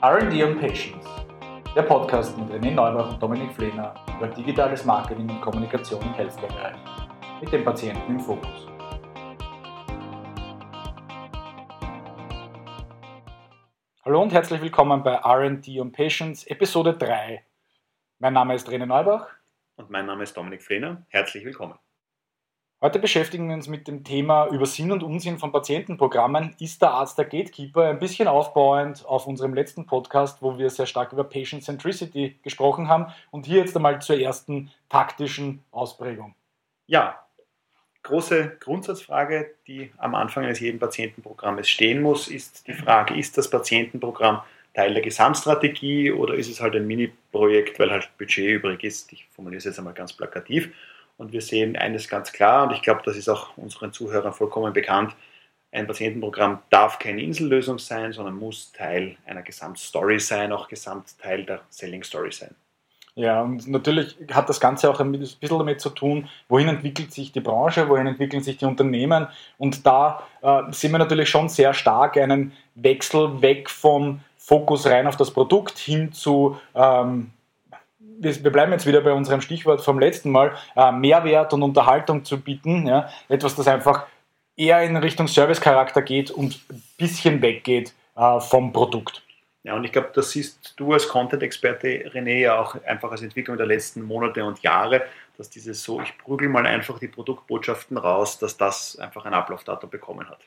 RD und Patience, der Podcast mit René Neubach und Dominik Flehner über digitales Marketing und Kommunikation im Healthcare-Bereich mit dem Patienten im Fokus. Hallo und herzlich willkommen bei RD und Patience, Episode 3. Mein Name ist René Neubach. Und mein Name ist Dominik Flehner. Herzlich willkommen. Heute beschäftigen wir uns mit dem Thema über Sinn und Unsinn von Patientenprogrammen. Ist der Arzt der Gatekeeper? Ein bisschen aufbauend auf unserem letzten Podcast, wo wir sehr stark über Patient Centricity gesprochen haben. Und hier jetzt einmal zur ersten taktischen Ausprägung. Ja, große Grundsatzfrage, die am Anfang eines jeden Patientenprogrammes stehen muss, ist die Frage, ist das Patientenprogramm Teil der Gesamtstrategie oder ist es halt ein Mini-Projekt, weil halt Budget übrig ist? Ich formuliere es jetzt einmal ganz plakativ. Und wir sehen eines ganz klar, und ich glaube, das ist auch unseren Zuhörern vollkommen bekannt, ein Patientenprogramm darf keine Insellösung sein, sondern muss Teil einer Gesamtstory sein, auch Gesamtteil der Selling Story sein. Ja, und natürlich hat das Ganze auch ein bisschen damit zu tun, wohin entwickelt sich die Branche, wohin entwickeln sich die Unternehmen. Und da äh, sehen wir natürlich schon sehr stark einen Wechsel weg vom Fokus rein auf das Produkt hin zu ähm, wir, bleiben jetzt wieder bei unserem Stichwort vom letzten Mal, äh, Mehrwert und Unterhaltung zu bieten. Ja? Etwas, das einfach eher in Richtung Service-Charakter geht und ein bisschen weggeht äh, vom Produkt. Ja, und ich glaube, das siehst du als Content-Experte, René, ja auch einfach als Entwicklung der letzten Monate und Jahre, dass dieses so, ich prügel mal einfach die Produktbotschaften raus, dass das einfach ein Ablaufdatum bekommen hat.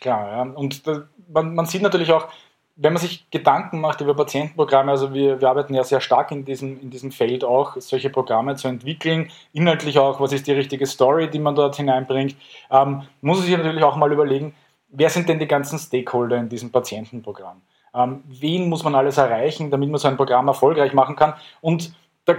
Klar, ja. Und da, man, man sieht natürlich auch, wenn man sich Gedanken macht über Patientenprogramme, also wir, wir arbeiten ja sehr stark in diesem, in diesem Feld auch, solche Programme zu entwickeln, inhaltlich auch, was ist die richtige Story, die man dort hineinbringt, ähm, muss man sich natürlich auch mal überlegen, wer sind denn die ganzen Stakeholder in diesem Patientenprogramm? Ähm, wen muss man alles erreichen, damit man so ein Programm erfolgreich machen kann? Und da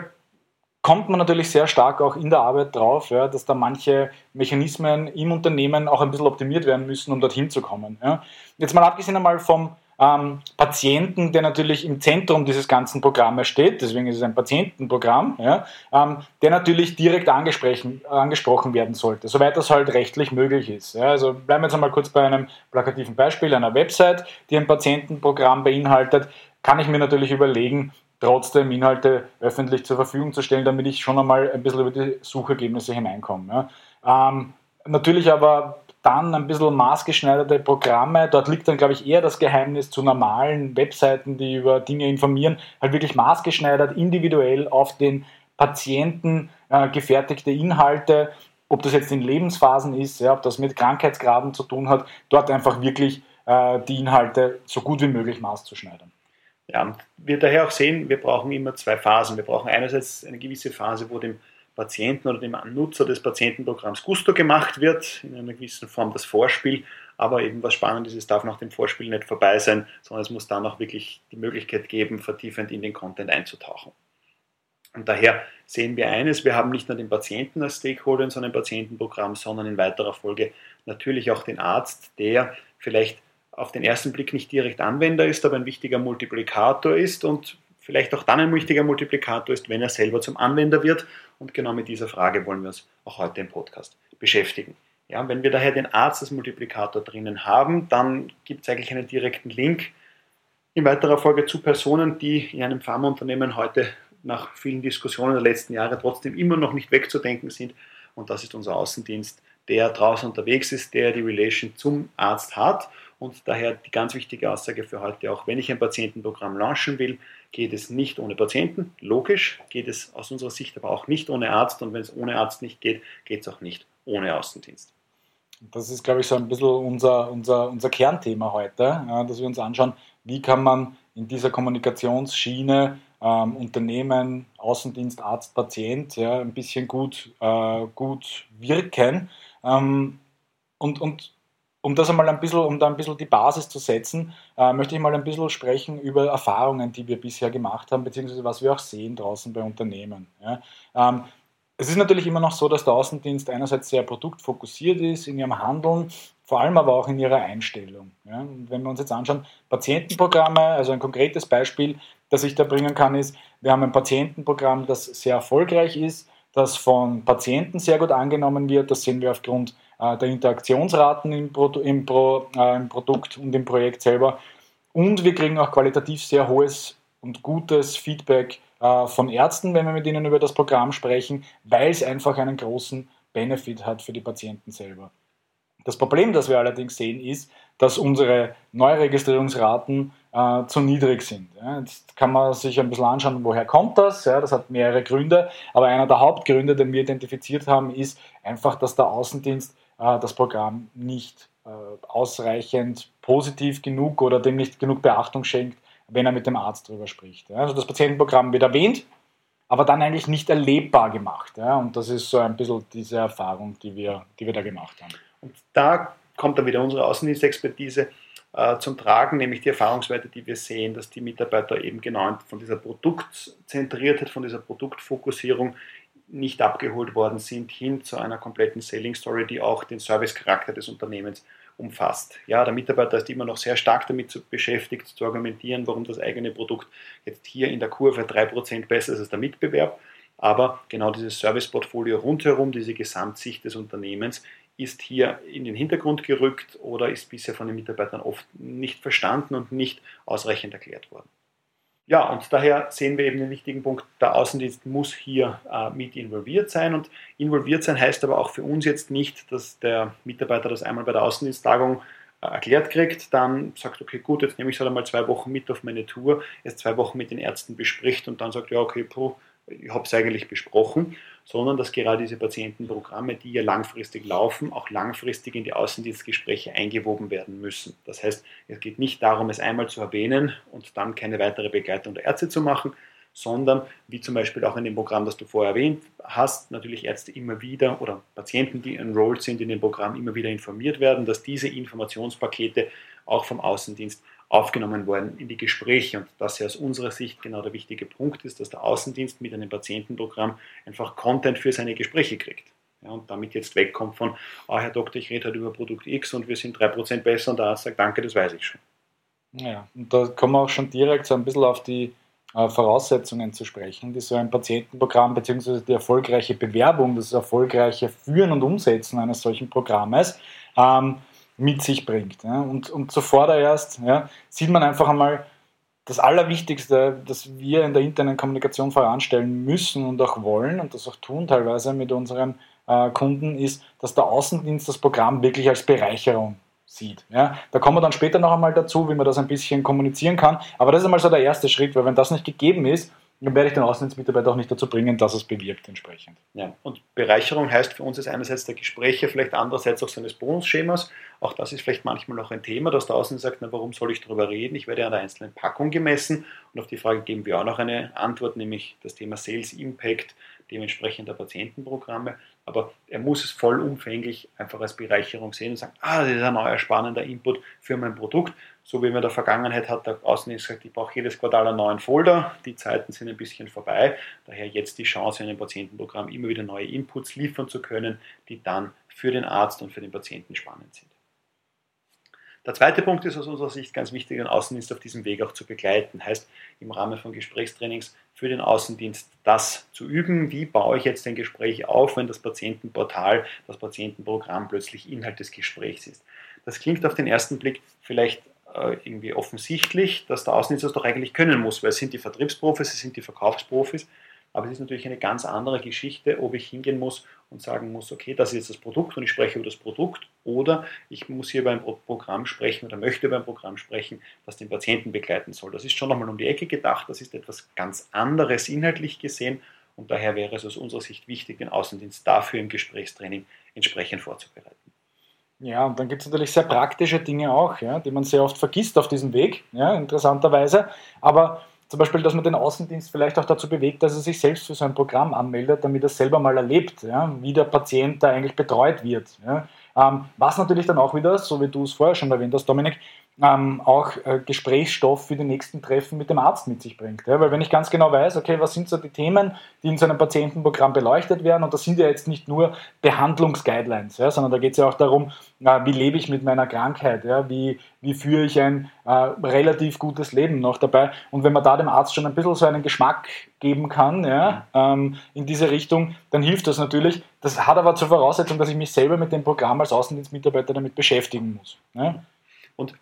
kommt man natürlich sehr stark auch in der Arbeit drauf, ja, dass da manche Mechanismen im Unternehmen auch ein bisschen optimiert werden müssen, um dorthin zu kommen. Ja. Jetzt mal abgesehen einmal vom ähm, Patienten, der natürlich im Zentrum dieses ganzen Programmes steht, deswegen ist es ein Patientenprogramm, ja, ähm, der natürlich direkt angesprochen werden sollte, soweit das halt rechtlich möglich ist. Ja. Also bleiben wir jetzt einmal kurz bei einem plakativen Beispiel einer Website, die ein Patientenprogramm beinhaltet, kann ich mir natürlich überlegen, trotzdem Inhalte öffentlich zur Verfügung zu stellen, damit ich schon einmal ein bisschen über die Suchergebnisse hineinkomme. Ja. Ähm, natürlich aber dann ein bisschen maßgeschneiderte Programme. Dort liegt dann, glaube ich, eher das Geheimnis zu normalen Webseiten, die über Dinge informieren, halt wirklich maßgeschneidert, individuell auf den Patienten äh, gefertigte Inhalte, ob das jetzt in Lebensphasen ist, ja, ob das mit Krankheitsgraden zu tun hat, dort einfach wirklich äh, die Inhalte so gut wie möglich maßzuschneidern. Ja, und wir daher auch sehen, wir brauchen immer zwei Phasen. Wir brauchen einerseits eine gewisse Phase, wo dem Patienten oder dem Nutzer des Patientenprogramms Gusto gemacht wird, in einer gewissen Form das Vorspiel. Aber eben was spannend ist, es darf nach dem Vorspiel nicht vorbei sein, sondern es muss dann auch wirklich die Möglichkeit geben, vertiefend in den Content einzutauchen. Und daher sehen wir eines, wir haben nicht nur den Patienten als Stakeholder in so einem Patientenprogramm, sondern in weiterer Folge natürlich auch den Arzt, der vielleicht auf den ersten Blick nicht direkt Anwender ist, aber ein wichtiger Multiplikator ist und vielleicht auch dann ein wichtiger Multiplikator ist, wenn er selber zum Anwender wird. Und genau mit dieser Frage wollen wir uns auch heute im Podcast beschäftigen. Ja, wenn wir daher den Arzt als Multiplikator drinnen haben, dann gibt es eigentlich einen direkten Link in weiterer Folge zu Personen, die in einem Pharmaunternehmen heute nach vielen Diskussionen der letzten Jahre trotzdem immer noch nicht wegzudenken sind. Und das ist unser Außendienst, der draußen unterwegs ist, der die Relation zum Arzt hat und daher die ganz wichtige Aussage für heute auch, wenn ich ein Patientenprogramm launchen will, geht es nicht ohne Patienten. Logisch geht es aus unserer Sicht aber auch nicht ohne Arzt. Und wenn es ohne Arzt nicht geht, geht es auch nicht ohne Außendienst. Das ist, glaube ich, so ein bisschen unser, unser, unser Kernthema heute, dass wir uns anschauen, wie kann man in dieser Kommunikationsschiene ähm, Unternehmen, Außendienst, Arzt, Patient ja, ein bisschen gut, äh, gut wirken. Ähm, und, und um das einmal ein bisschen, um da ein bisschen die Basis zu setzen, äh, möchte ich mal ein bisschen sprechen über Erfahrungen, die wir bisher gemacht haben, beziehungsweise was wir auch sehen draußen bei Unternehmen. Ja. Ähm, es ist natürlich immer noch so, dass der Außendienst einerseits sehr produktfokussiert ist in ihrem Handeln, vor allem aber auch in ihrer Einstellung. Ja. Und wenn wir uns jetzt anschauen, Patientenprogramme, also ein konkretes Beispiel, das ich da bringen kann, ist, wir haben ein Patientenprogramm, das sehr erfolgreich ist, das von Patienten sehr gut angenommen wird. Das sehen wir aufgrund der Interaktionsraten im, Pro, im, Pro, äh, im, Produkt und im Projekt selber. Und wir kriegen auch qualitativ sehr hohes und gutes Feedback äh, von Ärzten, wenn wir mit ihnen über das Programm sprechen, weil es einfach einen großen Benefit hat für die Patienten selber. Das Problem, das wir allerdings sehen, ist, dass unsere Neuregistrierungsraten äh, zu niedrig sind. Ja, jetzt kann man sich ein bisschen anschauen, woher kommt das. Ja, das hat mehrere Gründe, aber einer der Hauptgründe, den wir identifiziert haben, ist einfach, dass der Außendienst äh, das Programm nicht äh, ausreichend positiv genug oder dem nicht genug Beachtung schenkt, wenn er mit dem Arzt darüber spricht. Also das Patientenprogramm wird erwähnt, aber dann eigentlich nicht erlebbar gemacht. Und das ist so ein bisschen diese Erfahrung, die wir, die wir da gemacht haben. Und da kommt dann wieder unsere Außendienstexpertise äh, zum Tragen, nämlich die Erfahrungswerte, die wir sehen, dass die Mitarbeiter eben genau von dieser Produktzentriertheit, von dieser Produktfokussierung nicht abgeholt worden sind, hin zu einer kompletten Selling Story, die auch den Servicecharakter des Unternehmens umfasst. Ja, der Mitarbeiter ist immer noch sehr stark damit beschäftigt, zu argumentieren, warum das eigene Produkt jetzt hier in der Kurve 3% besser ist als der Mitbewerb. Aber genau dieses Serviceportfolio rundherum, diese Gesamtsicht des Unternehmens ist hier in den Hintergrund gerückt oder ist bisher von den Mitarbeitern oft nicht verstanden und nicht ausreichend erklärt worden. Ja, und daher sehen wir eben den wichtigen Punkt, der Außendienst muss hier äh, mit involviert sein. Und involviert sein heißt aber auch für uns jetzt nicht, dass der Mitarbeiter das einmal bei der Außendiensttagung äh, erklärt kriegt, dann sagt, okay, gut, jetzt nehme ich es halt einmal zwei Wochen mit auf meine Tour, erst zwei Wochen mit den Ärzten bespricht und dann sagt, ja, okay, puh, ich habe es eigentlich besprochen, sondern dass gerade diese Patientenprogramme, die ja langfristig laufen, auch langfristig in die Außendienstgespräche eingewoben werden müssen. Das heißt, es geht nicht darum, es einmal zu erwähnen und dann keine weitere Begleitung der Ärzte zu machen, sondern wie zum Beispiel auch in dem Programm, das du vorher erwähnt hast, natürlich Ärzte immer wieder oder Patienten, die enrolled sind in dem Programm, immer wieder informiert werden, dass diese Informationspakete auch vom Außendienst aufgenommen worden in die Gespräche und das ja aus unserer Sicht genau der wichtige Punkt ist, dass der Außendienst mit einem Patientenprogramm einfach Content für seine Gespräche kriegt. Ja, und damit jetzt wegkommt von, ah, Herr Doktor, ich rede halt über Produkt X und wir sind 3% besser und der Arzt sagt, danke, das weiß ich schon. Ja, und da kommen wir auch schon direkt so ein bisschen auf die äh, Voraussetzungen zu sprechen, die so ein Patientenprogramm bzw. die erfolgreiche Bewerbung, das erfolgreiche Führen und Umsetzen eines solchen Programmes ähm, mit sich bringt. Ja. Und, und zuvordererst ja, sieht man einfach einmal, das Allerwichtigste, das wir in der internen Kommunikation voranstellen müssen und auch wollen und das auch tun teilweise mit unseren äh, Kunden, ist, dass der Außendienst das Programm wirklich als Bereicherung sieht. Ja, da kommen wir dann später noch einmal dazu, wie man das ein bisschen kommunizieren kann. Aber das ist einmal so der erste Schritt, weil wenn das nicht gegeben ist, dann werde ich den Außendienstmitarbeiter auch nicht dazu bringen, dass es bewirkt entsprechend. Ja, und Bereicherung heißt für uns ist einerseits der Gespräche, vielleicht andererseits auch seines Bonusschemas. Auch das ist vielleicht manchmal noch ein Thema, dass der Außendienst sagt, na, warum soll ich darüber reden? Ich werde an der einzelnen Packung gemessen. Und auf die Frage geben wir auch noch eine Antwort, nämlich das Thema Sales Impact dementsprechender Patientenprogramme. Aber er muss es vollumfänglich einfach als Bereicherung sehen und sagen, ah, das ist ein neuer spannender Input für mein Produkt. So wie man in der Vergangenheit hat der Außendienst gesagt, ich brauche jedes Quartal einen neuen Folder. Die Zeiten sind ein bisschen vorbei. Daher jetzt die Chance, in einem Patientenprogramm immer wieder neue Inputs liefern zu können, die dann für den Arzt und für den Patienten spannend sind. Der zweite Punkt ist aus unserer Sicht ganz wichtig, den Außendienst auf diesem Weg auch zu begleiten. Heißt, im Rahmen von Gesprächstrainings für den Außendienst das zu üben. Wie baue ich jetzt ein Gespräch auf, wenn das Patientenportal, das Patientenprogramm plötzlich Inhalt des Gesprächs ist? Das klingt auf den ersten Blick vielleicht äh, irgendwie offensichtlich, dass der Außendienst das doch eigentlich können muss, weil es sind die Vertriebsprofis, es sind die Verkaufsprofis aber es ist natürlich eine ganz andere Geschichte, ob ich hingehen muss und sagen muss, okay, das ist jetzt das Produkt und ich spreche über das Produkt oder ich muss hier ein Programm sprechen oder möchte ein Programm sprechen, das den Patienten begleiten soll. Das ist schon nochmal um die Ecke gedacht, das ist etwas ganz anderes inhaltlich gesehen und daher wäre es aus unserer Sicht wichtig, den Außendienst dafür im Gesprächstraining entsprechend vorzubereiten. Ja, und dann gibt es natürlich sehr praktische Dinge auch, ja, die man sehr oft vergisst auf diesem Weg, ja, interessanterweise. Aber zum Beispiel, dass man den Außendienst vielleicht auch dazu bewegt, dass er sich selbst für so ein Programm anmeldet, damit er selber mal erlebt, ja, wie der Patient da eigentlich betreut wird. Ja. Ähm, was natürlich dann auch wieder, so wie du es vorher schon erwähnt hast, Dominik, ähm, auch äh, Gesprächsstoff für die nächsten Treffen mit dem Arzt mit sich bringt. Ja? Weil wenn ich ganz genau weiß, okay, was sind so die Themen, die in so einem Patientenprogramm beleuchtet werden, und das sind ja jetzt nicht nur Behandlungsguidelines, ja, sondern da geht es ja auch darum, äh, wie lebe ich mit meiner Krankheit, ja? wie, wie führe ich ein äh, relativ gutes Leben noch dabei. Und wenn man da dem Arzt schon ein bisschen so einen Geschmack geben kann ja, ähm, in diese Richtung, dann hilft das natürlich. Das hat aber zur Voraussetzung, dass ich mich selber mit dem Programm als Außendienstmitarbeiter damit beschäftigen muss. Ja? Und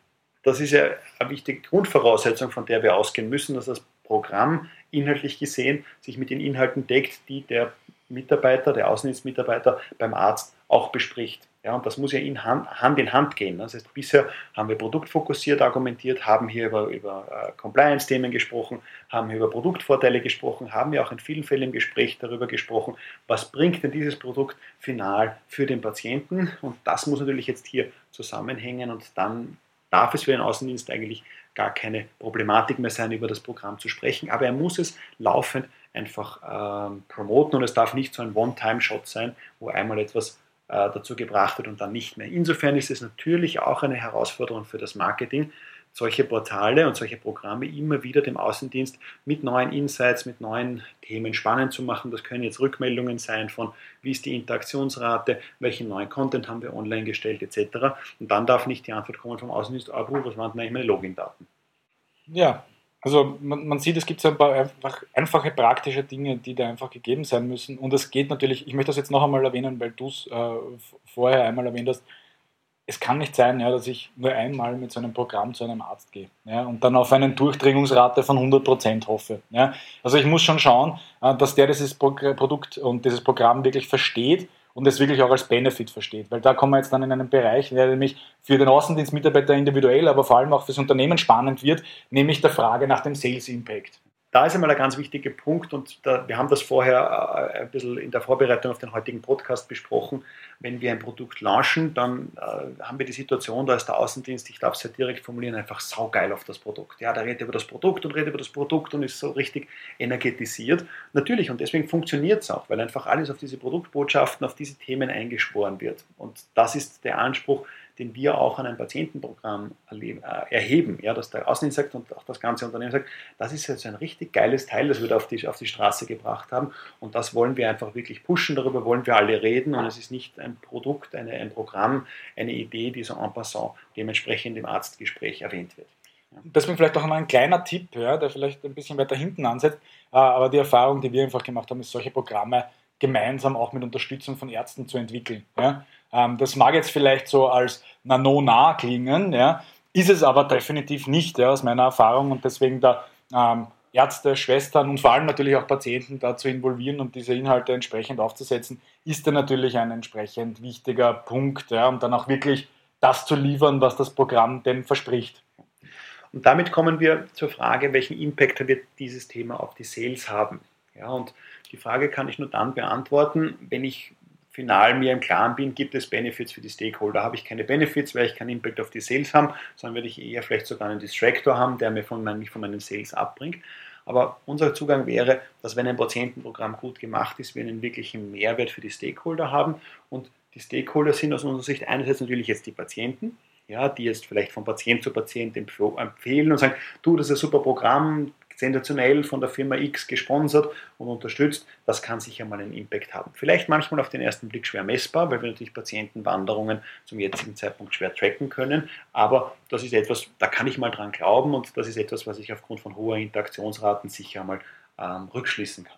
das ist ja eine wichtige Grundvoraussetzung, von der wir ausgehen müssen, dass das Programm inhaltlich gesehen sich mit den Inhalten deckt, die der Mitarbeiter, der Außendienstmitarbeiter beim Arzt auch bespricht. Ja, und das muss ja in Hand, Hand, in Hand gehen. Das heißt, bisher haben wir produktfokussiert argumentiert, haben hier über, über äh, Compliance-Themen gesprochen, haben hier über Produktvorteile gesprochen, haben ja auch in vielen Fällen im Gespräch darüber gesprochen, was bringt denn dieses Produkt final für den Patienten. Und das muss natürlich jetzt hier zusammenhängen und dann darf es für den Außendienst eigentlich gar keine Problematik mehr sein, über das Programm zu sprechen. Aber er muss es laufend einfach ähm, promoten und es darf nicht so ein One-Time-Shot sein, wo einmal etwas äh, dazu gebracht wird und dann nicht mehr. Insofern ist es natürlich auch eine Herausforderung für das Marketing, solche Portale und solche Programme immer wieder dem Außendienst mit neuen Insights, mit neuen Themen spannend zu machen. Das können jetzt Rückmeldungen sein von, wie ist die Interaktionsrate, welchen neuen Content haben wir online gestellt, etc. Und dann darf nicht die Antwort kommen vom Außendienst, ah, was waren denn eigentlich meine Login-Daten? Ja, also man, man, sieht, es gibt so ein paar einfach, einfache praktische Dinge, die da einfach gegeben sein müssen. Und es geht natürlich, ich möchte das jetzt noch einmal erwähnen, weil du es äh, vorher einmal erwähnt hast, es kann nicht sein, ja, dass ich nur einmal mit so einem Programm zu einem Arzt gehe ja, und dann auf eine Durchdringungsrate von 100% hoffe. Ja. Also ich muss schon schauen, äh, dass der dieses Produkt und dieses Programm wirklich versteht und es wirklich auch als Benefit versteht. Weil da kommen wir jetzt dann in einen Bereich, der nämlich für den Außendienstmitarbeiter individuell, aber vor allem auch fürs Unternehmen spannend wird, nämlich der Frage nach dem Sales Impact da ist einmal ein ganz wichtiger Punkt und da, wir haben das vorher äh, ein bisschen in der Vorbereitung auf den heutigen Podcast besprochen. Wenn wir ein Produkt launchen, dann äh, haben wir die Situation, da ist der Außendienst, ich darf es ja direkt formulieren, einfach saugeil auf das Produkt. Ja, der redet über das Produkt und redet über das Produkt und ist so richtig energetisiert. Natürlich, und deswegen funktioniert es auch, weil einfach alles auf diese Produktbotschaften, auf diese Themen eingeschworen wird. Und das ist der Anspruch, den wir auch an einem Patientenprogramm äh, erheben, ja, dass der Außendienst sagt und auch das ganze Unternehmen sagt, das ist jetzt ein richtig geiles Teil, das wir da auf die, auf die Straße gebracht haben und das wollen wir einfach wirklich pushen, darüber wollen wir alle reden und es ist nicht ein Produkt, eine, ein Programm, eine Idee, die so en passant dementsprechend im Arztgespräch erwähnt wird. Deswegen vielleicht auch noch ein kleiner Tipp, ja, der vielleicht ein bisschen weiter hinten ansetzt, äh, aber die Erfahrung, die wir einfach gemacht haben, ist solche Programme gemeinsam auch mit Unterstützung von Ärzten zu entwickeln. Ja. Ähm, das mag jetzt vielleicht so als nano-nah klingen, ja, ist es aber definitiv nicht, ja, aus meiner Erfahrung und deswegen da ähm, Ärzte, Schwestern und vor allem natürlich auch Patienten da zu involvieren und diese Inhalte entsprechend aufzusetzen, ist dann natürlich ein entsprechend wichtiger Punkt, ja, um dann auch wirklich das zu liefern, was das Programm denn verspricht. Und damit kommen wir zur Frage, welchen Impact wird dieses Thema auf die Sales haben. Ja, und die Frage kann ich nur dann beantworten, wenn ich final mir im Klaren bin, gibt es Benefits für die Stakeholder. Habe ich keine Benefits, weil ich keinen Impact auf die Sales haben, sondern werde ich eher vielleicht sogar einen Distractor haben, der mir von, mich von meinen Sales abbringt. Aber unser Zugang wäre, dass wenn ein Patientenprogramm gut gemacht ist, wir einen wirklichen Mehrwert für die Stakeholder haben. Und die Stakeholder sind aus unserer Sicht einerseits natürlich jetzt die Patienten, ja, die jetzt vielleicht von Patient zu Patient empfehlen und sagen, du, das ist ein super Programm, sensationell von der Firma X gesponsert und unterstützt, das kann sicher mal einen Impact haben. Vielleicht manchmal auf den ersten Blick schwer messbar, weil wir natürlich Patientenwanderungen zum jetzigen Zeitpunkt schwer tracken können, aber das ist etwas, da kann ich mal dran glauben und das ist etwas, was ich aufgrund von hoher Interaktionsraten sicher mal ähm, rückschließen kann.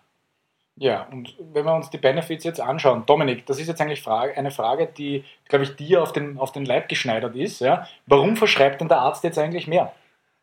Ja, und wenn wir uns die Benefits jetzt anschauen, Dominik, das ist jetzt eigentlich eine Frage, die, glaube ich, dir auf den, auf den Leib geschneidert ist. Ja? Warum verschreibt denn der Arzt jetzt eigentlich mehr?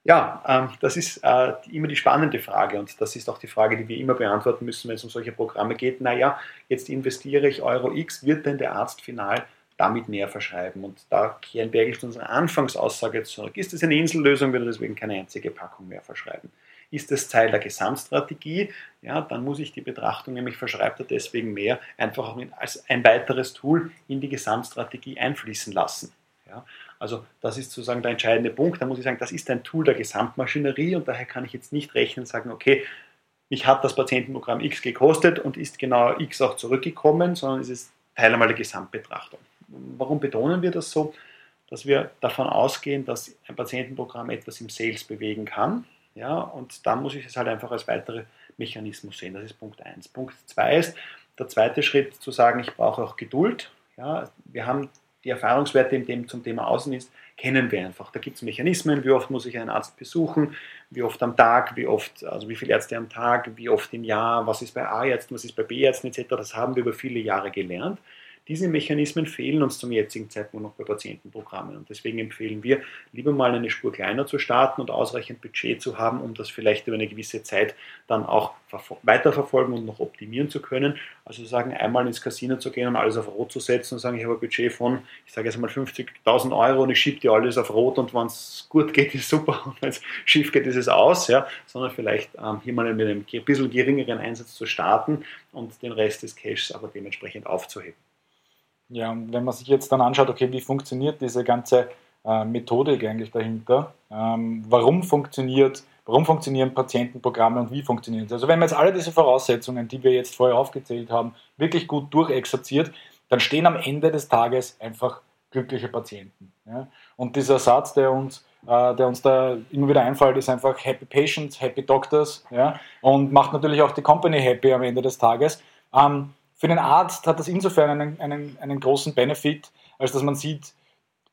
Ja, ähm, das ist äh, immer die spannende Frage und das ist auch die Frage, die wir immer beantworten müssen, wenn es um solche Programme geht. Naja, jetzt investiere ich Euro X, wird denn der Arzt final damit mehr verschreiben? Und da kehren wir eigentlich zu unserer Anfangsaussage zurück. Ist es eine Insellösung, wird er deswegen keine einzige Packung mehr verschreiben. Ist es Teil der Gesamtstrategie? Ja, dann muss ich die Betrachtung, nämlich verschreibt er deswegen mehr, einfach auch als ein weiteres Tool in die Gesamtstrategie einfließen lassen. Ja, also das ist sozusagen der entscheidende Punkt. Da muss ich sagen, das ist ein Tool der Gesamtmaschinerie und daher kann ich jetzt nicht rechnen und sagen, okay, mich hat das Patientenprogramm X gekostet und ist genau X auch zurückgekommen, sondern es ist Teil einmal der Gesamtbetrachtung. Warum betonen wir das so? Dass wir davon ausgehen, dass ein Patientenprogramm etwas im Sales bewegen kann. Ja, und dann muss ich es halt einfach als weitere Mechanismus sehen. Das ist Punkt 1. Punkt 2 ist, der zweite Schritt zu sagen, ich brauche auch Geduld. Ja, wir haben die Erfahrungswerte in dem, zum Thema Außendienst kennen wir einfach. Da gibt es Mechanismen, wie oft muss ich einen Arzt besuchen, wie oft am Tag, wie oft, also wie viele Ärzte am Tag, wie oft im Jahr, was ist bei A-Ärzten, was ist bei B-Ärzten etc. Das haben wir über viele Jahre gelernt. Diese Mechanismen fehlen uns zum jetzigen Zeitpunkt noch bei Patientenprogrammen. Und deswegen empfehlen wir, lieber mal eine Spur kleiner zu starten und ausreichend Budget zu haben, um das vielleicht über eine gewisse Zeit dann auch weiterverfolgen und noch optimieren zu können. Also sagen, einmal ins Casino zu gehen und alles auf Rot zu setzen und sagen, ich habe ein Budget von, ich sage jetzt mal 50.000 Euro und ich schiebe dir alles auf Rot und wenn es gut geht, ist super und wenn es schief geht, ist es aus. Ja? Sondern vielleicht ähm, hier mal mit einem ein bisschen geringeren Einsatz zu starten und den Rest des Cashs aber dementsprechend aufzuheben. Ja, und wenn man sich jetzt dann anschaut, okay, wie funktioniert diese ganze äh, Methodik eigentlich dahinter? Ähm, warum funktioniert, warum funktionieren Patientenprogramme und wie funktionieren sie? Also wenn man jetzt alle diese Voraussetzungen, die wir jetzt vorher aufgezählt haben, wirklich gut durchexerziert, dann stehen am Ende des Tages einfach glückliche Patienten. Ja? Und dieser Satz, der uns, äh, der uns da immer wieder einfällt, ist einfach Happy Patients, Happy Doctors ja? und macht natürlich auch die Company happy am Ende des Tages. Ähm, für den Arzt hat das insofern einen, einen, einen großen Benefit, als dass man sieht,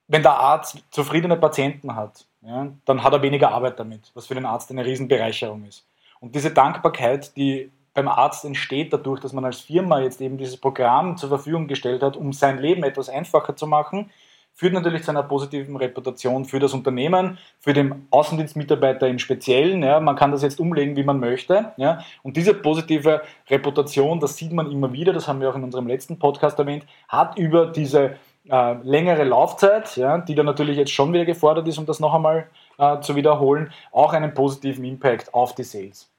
wenn der Arzt zufriedene Patienten hat, ja, dann hat er weniger Arbeit damit, was für den Arzt eine Riesenbereicherung ist. Und diese Dankbarkeit, die beim Arzt entsteht dadurch, dass man als Firma jetzt eben dieses Programm zur Verfügung gestellt hat, um sein Leben etwas einfacher zu machen, führt natürlich zu einer positiven Reputation für das Unternehmen, für den Außendienstmitarbeiter im Speziellen. Ja, man kann das jetzt umlegen, wie man möchte. Ja, und diese positive Reputation, das sieht man immer wieder, das haben wir auch in unserem letzten Podcast erwähnt, hat über diese äh, längere Laufzeit, ja, die dann natürlich jetzt schon wieder gefordert ist, um das noch einmal äh, zu wiederholen, auch einen positiven Impact auf die Sales.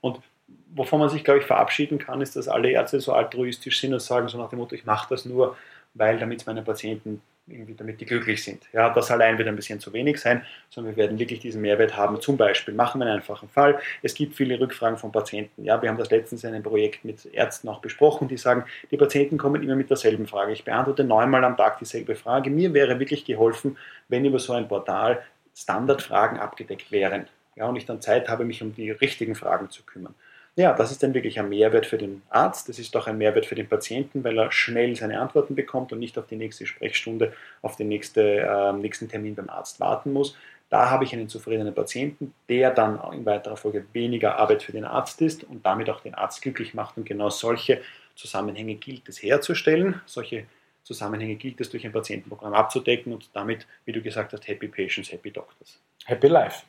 Und wovon man sich, glaube ich, verabschieden kann, ist, dass alle Ärzte so altruistisch sind und sagen so nach dem Motto, ich mache das nur, weil damit es meine Patienten irgendwie damit die glücklich sind. Ja, das allein wird ein bisschen zu wenig sein, sondern wir werden wirklich diesen Mehrwert haben. Zum Beispiel machen wir einen einfachen Fall. Es gibt viele Rückfragen von Patienten. Ja, wir haben das letztens in einem Projekt mit Ärzten auch besprochen, die sagen, die Patienten kommen immer mit derselben Frage. Ich beantworte neunmal am Tag dieselbe Frage. Mir wäre wirklich geholfen, wenn über so ein Portal Standardfragen abgedeckt wären. Ja, und ich dann Zeit habe, mich um die richtigen Fragen zu kümmern. Ja, das ist dann wirklich ein Mehrwert für den Arzt, das ist auch ein Mehrwert für den Patienten, weil er schnell seine Antworten bekommt und nicht auf die nächste Sprechstunde, auf den nächste, äh, nächsten Termin beim Arzt warten muss. Da habe ich einen zufriedenen Patienten, der dann in weiterer Folge weniger Arbeit für den Arzt ist und damit auch den Arzt glücklich macht. Und genau solche Zusammenhänge gilt es herzustellen. Solche Zusammenhänge gilt es durch ein Patientenprogramm abzudecken und damit, wie du gesagt hast, Happy Patients, Happy Doctors. Happy Life.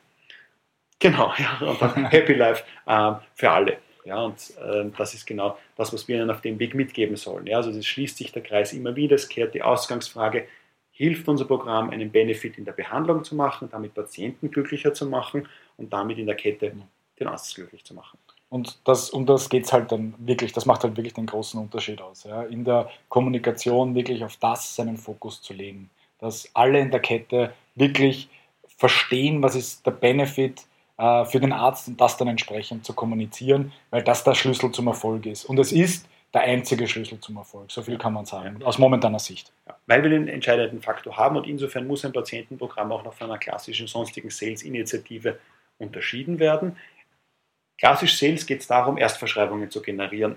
Genau, ja, und dann Happy Life äh, für alle. Ja, und äh, das ist genau das, was wir ihnen auf dem Weg mitgeben sollen. Ja, also es schließt sich der Kreis immer wieder, es kehrt die Ausgangsfrage, hilft unser Programm, einen Benefit in der Behandlung zu machen, damit Patienten glücklicher zu machen und damit in der Kette den Arzt glücklich zu machen. Und das, um das geht es halt dann wirklich, das macht halt wirklich den großen Unterschied aus. Ja? In der Kommunikation wirklich auf das seinen Fokus zu legen. Dass alle in der Kette wirklich verstehen, was ist der Benefit äh, für den Arzt und das dann entsprechend zu kommunizieren, weil das der Schlüssel zum Erfolg ist. Und es ist der einzige Schlüssel zum Erfolg. So viel kann man sagen, aus momentaner Sicht. Ja, weil wir den entscheidenden Faktor haben und insofern muss ein Patientenprogramm auch noch von einer klassischen sonstigen Sales-Initiative unterschieden werden. Klassisch Sales geht es darum, Erstverschreibungen zu generieren.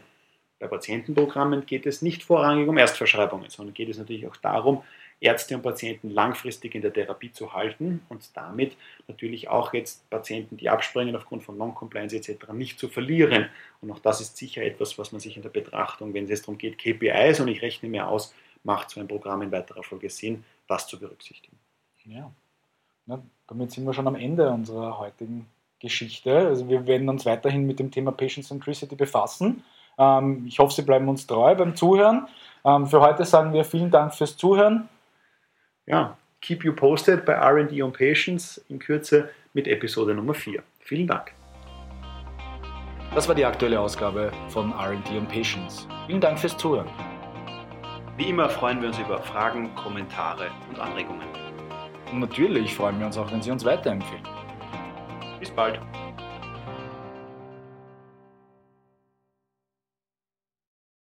Bei Patientenprogrammen geht es nicht vorrangig um Erstverschreibungen, sondern geht es natürlich auch darum, Ärzte und Patienten langfristig in der Therapie zu halten und damit natürlich auch jetzt Patienten, die abspringen aufgrund von Non-Compliance etc. nicht zu verlieren. Und auch das ist sicher etwas, was man sich in der Betrachtung, wenn es darum geht, KPIs und ich rechne mir aus, macht so ein Programm in weiterer Folge Sinn, das zu berücksichtigen. Ja, Na, damit sind wir schon am Ende unserer heutigen Geschichte. Also wir werden uns weiterhin mit dem Thema Patient Centricity befassen. Ähm, ich hoffe, Sie bleiben uns treu beim Zuhören. Ähm, für heute sagen wir vielen Dank fürs Zuhören ja, keep you posted bei RD on Patients in Kürze mit Episode Nummer 4. Vielen Dank. Das war die aktuelle Ausgabe von RD on Patients. Vielen Dank fürs Zuhören. Wie immer freuen wir uns über Fragen, Kommentare und Anregungen. Und natürlich freuen wir uns auch, wenn Sie uns weiterempfehlen. Bis bald.